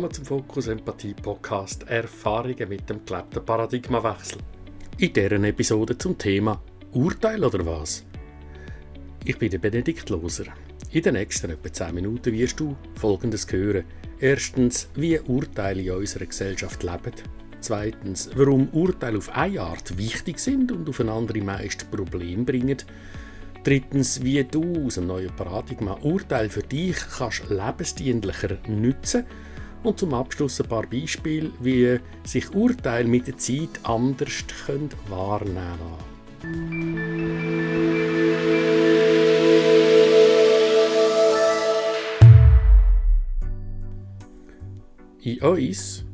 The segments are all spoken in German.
Willkommen zum Fokus Empathie Podcast Erfahrungen mit dem gelebten Paradigmawechsel. In deren Episode zum Thema Urteil oder was? Ich bin der Benedikt Loser. In den nächsten etwa 10 Minuten wirst du Folgendes hören. Erstens, wie Urteile in unserer Gesellschaft leben. Zweitens, warum Urteile auf eine Art wichtig sind und auf eine andere meist Probleme bringen. Drittens, wie du aus dem neuen Paradigma Urteil für dich kannst lebensdienlicher nutzen und zum Abschluss ein paar Beispiele, wie sich Urteil mit der Zeit anders können wahrnehmen In uns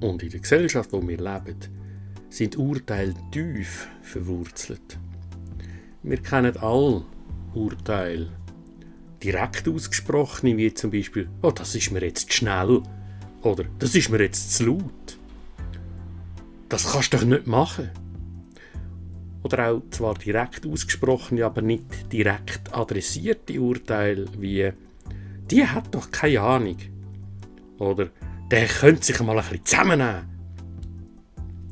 und in der Gesellschaft, wo wir leben, sind Urteile tief verwurzelt. Wir kennen alle Urteile. Direkt ausgesprochene, wie zum Beispiel, oh, das ist mir jetzt zu schnell. Oder, das ist mir jetzt zu laut. Das kannst du doch nicht machen. Oder auch zwar direkt ausgesprochene, aber nicht direkt adressierte Urteile wie, die hat doch keine Ahnung. Oder, der könnte sich mal ein bisschen zusammennehmen.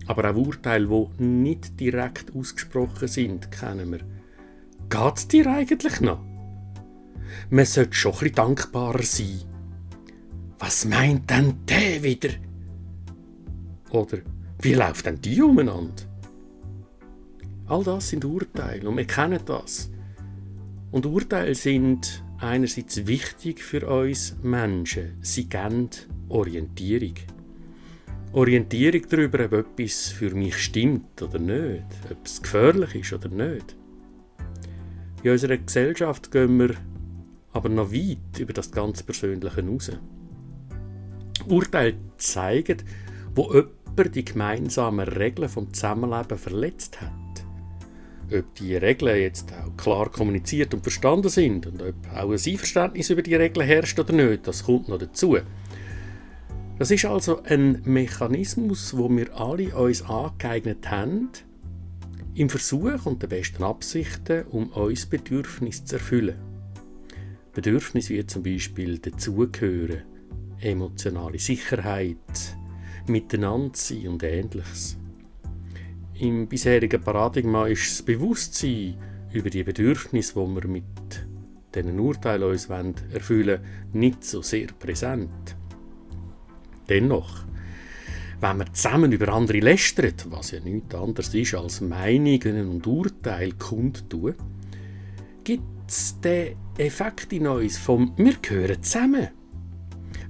Aber auch Urteile, die nicht direkt ausgesprochen sind, kennen wir. Geht's dir eigentlich noch? Man sollte schon ein dankbarer sein. Was meint denn der wieder? Oder wie läuft denn die umeinander? All das sind Urteile und wir kennen das. Und Urteile sind einerseits wichtig für uns Menschen. Sie geben Orientierung. Orientierung darüber, ob etwas für mich stimmt oder nicht, ob es gefährlich ist oder nicht. In unserer Gesellschaft gehen wir aber noch weit über das ganz Persönliche hinaus. Urteile zeigen, wo jemand die gemeinsamen Regeln vom Zusammenleben verletzt hat. Ob die Regeln jetzt auch klar kommuniziert und verstanden sind und ob auch ein Einverständnis über die Regeln herrscht oder nicht, das kommt noch dazu. Das ist also ein Mechanismus, wo wir alle uns angeeignet haben, im Versuch und der besten Absichten, um uns Bedürfnisse zu erfüllen. Bedürfnisse wie zum Beispiel dazugehören, emotionale Sicherheit, miteinander sein und ähnliches. Im bisherigen Paradigma ist das Bewusstsein über die Bedürfnisse, die wir mit diesen Urteilen uns erfüllen nicht so sehr präsent. Dennoch wenn man zusammen über andere lästert, was ja nichts anderes ist als Meinungen und Urteile kundtun, gibt es den Effekt in uns vom «Wir gehören zusammen».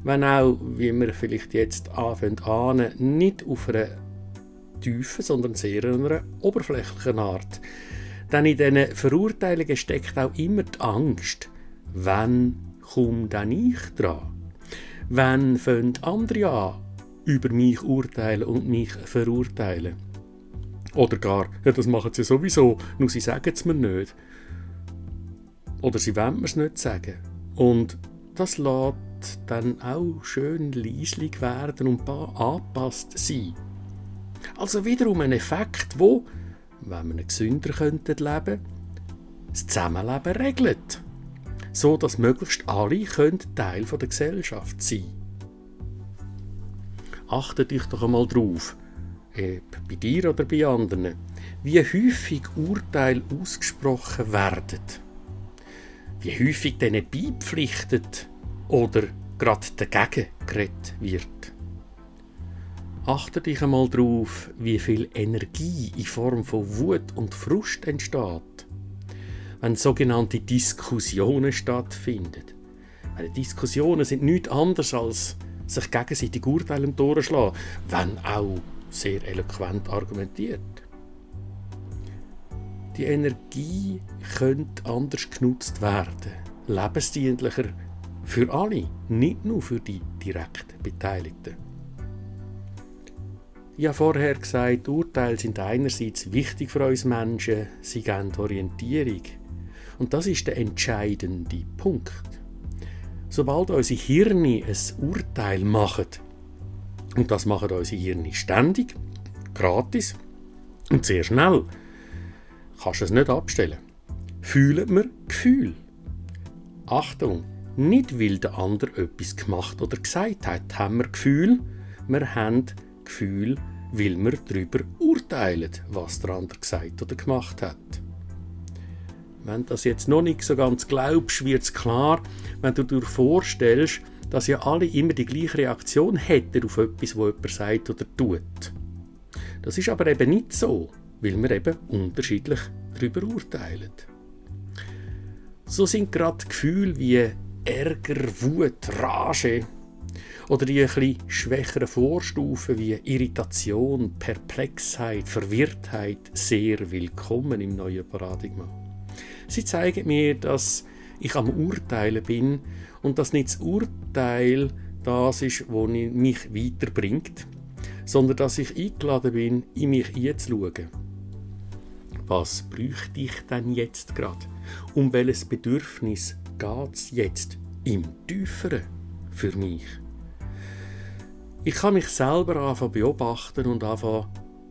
Wenn auch, wie wir vielleicht jetzt anfangen ahnen, nicht auf einer tiefen, sondern sehr einer oberflächlichen Art. Denn in diesen Verurteilungen steckt auch immer die Angst, wann komme dann ich dran? Wann fangen andere an, über mich urteilen und mich verurteilen. Oder gar, ja, das machen sie sowieso, nur sie sagen es mir nicht. Oder sie wollen es nicht sagen. Und das lässt dann auch schön leislich werden und angepasst sein. Also wiederum ein Effekt, wo, wenn wir gesünder könnten leben, das Zusammenleben regelt. So dass möglichst alle Teil der Gesellschaft sein können achtet dich doch einmal drauf, ob bei dir oder bei anderen, wie häufig Urteile ausgesprochen werden. Wie häufig denen beipflichtet oder gerade dagegen geredet wird. Achte dich einmal darauf, wie viel Energie in Form von Wut und Frust entsteht, wenn sogenannte Diskussionen stattfinden. Weil Diskussionen sind nichts anderes als sich gegenseitig Urteile um die schlagen, wenn auch sehr eloquent argumentiert. Die Energie könnte anders genutzt werden, lebensdienlicher für alle, nicht nur für die direkt Beteiligten. Ich habe vorher gesagt, Urteile sind einerseits wichtig für uns Menschen, sie geben Orientierung. Und das ist der entscheidende Punkt sobald unsere Hirne ein Urteil machen, und das machen unsere Hirne ständig, gratis und sehr schnell, kannst du es nicht abstellen. Fühlen wir Gefühl. Achtung, Nicht, weil der andere etwas gemacht oder gesagt hat, haben wir Gefühl. Wir haben Gefühl, weil wir darüber urteilen, was der andere gesagt oder gemacht hat. Wenn das jetzt noch nicht so ganz glaubst, wird es klar, wenn du dir vorstellst, dass ja alle immer die gleiche Reaktion hätten auf etwas, was jemand sagt oder tut. Das ist aber eben nicht so, weil wir eben unterschiedlich darüber urteilen. So sind gerade Gefühle wie Ärger, Wut, Rage oder die etwas schwächeren Vorstufen wie Irritation, Perplexheit, Verwirrtheit sehr willkommen im neuen Paradigma. Sie zeigen mir, dass ich am Urteilen bin und dass nicht das Urteil das ist, was mich weiterbringt, sondern dass ich eingeladen bin, in mich einzuschauen. Was bräuchte ich denn jetzt gerade? Um welches Bedürfnis geht es jetzt im Tieferen für mich? Ich kann mich selber anfangen beobachten und anfangen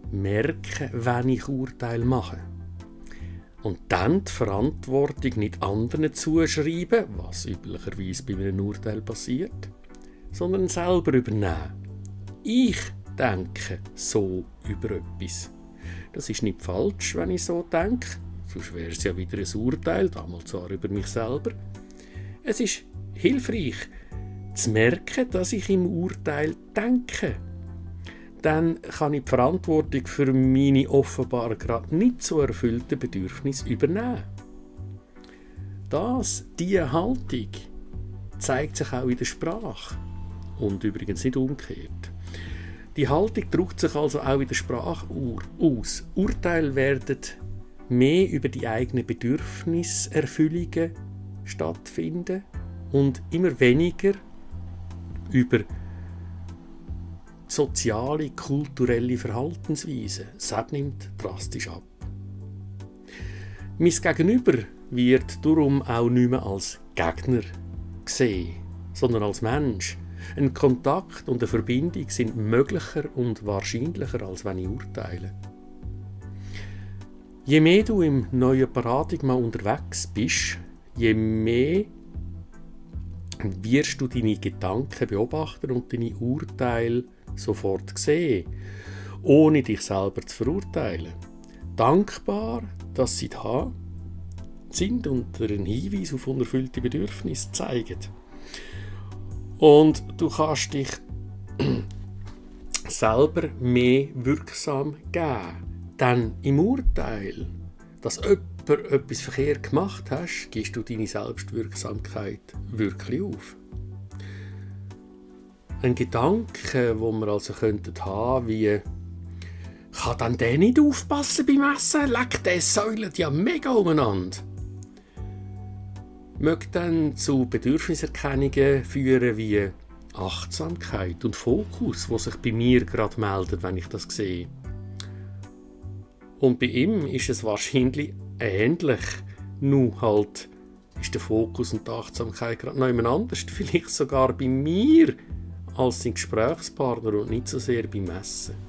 merken, wenn ich Urteil mache. Und dann die Verantwortung nicht anderen zuschreiben, was üblicherweise bei einem Urteil passiert, sondern selber übernehmen. Ich denke so über etwas. Das ist nicht falsch, wenn ich so denke, sonst wäre es ja wieder ein Urteil, damals zwar über mich selber. Es ist hilfreich, zu merken, dass ich im Urteil denke. Dann kann ich die Verantwortung für meine offenbar gerade nicht so erfüllten Bedürfnisse übernehmen. Das, diese Haltung, zeigt sich auch in der Sprache. Und übrigens nicht umgekehrt. Die Haltung drückt sich also auch in der Sprache aus. Urteile werden mehr über die eigenen Bedürfniserfüllungen stattfinden und immer weniger über soziale, kulturelle Verhaltensweisen. Das nimmt drastisch ab. Mein Gegenüber wird darum auch nicht mehr als Gegner gesehen, sondern als Mensch, ein Kontakt und eine Verbindung sind möglicher und wahrscheinlicher, als wenn ich urteile. Je mehr du im neuen Paradigma unterwegs bist, je mehr wirst du deine Gedanken beobachten und deine Urteile sofort sehen, ohne dich selber zu verurteilen. Dankbar, dass sie da sind und einen Hinweis auf unerfüllte Bedürfnisse zeigen. Und du kannst dich selber mehr wirksam geben. Denn im Urteil, dass jemand etwas verkehrt gemacht hast, gibst du deine Selbstwirksamkeit wirklich auf. Ein Gedanke, wo wir also könnten haben, wie kann dann der nicht aufpassen beim Essen? Leckt der säulet ja mega umeinander möge dann zu Bedürfniserkennungen führen wie Achtsamkeit und Fokus, wo sich bei mir gerade meldet, wenn ich das sehe. Und bei ihm ist es wahrscheinlich ähnlich, nur halt ist der Fokus und die Achtsamkeit gerade noch jemand anders, vielleicht sogar bei mir als sein Gesprächspartner und nicht so sehr beim Essen.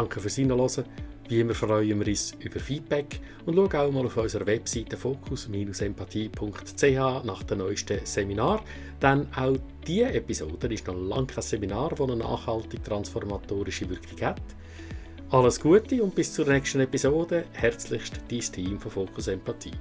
Danke fürs Hinhören. Wie immer freuen wir uns über Feedback und schau auch mal auf unserer Webseite fokus-empathie.ch nach dem neuesten Seminar. Denn auch diese Episode ist noch lange kein Seminar, das eine nachhaltig transformatorische Wirkung hat. Alles Gute und bis zur nächsten Episode. Herzlichst dein Team von Fokus Empathie.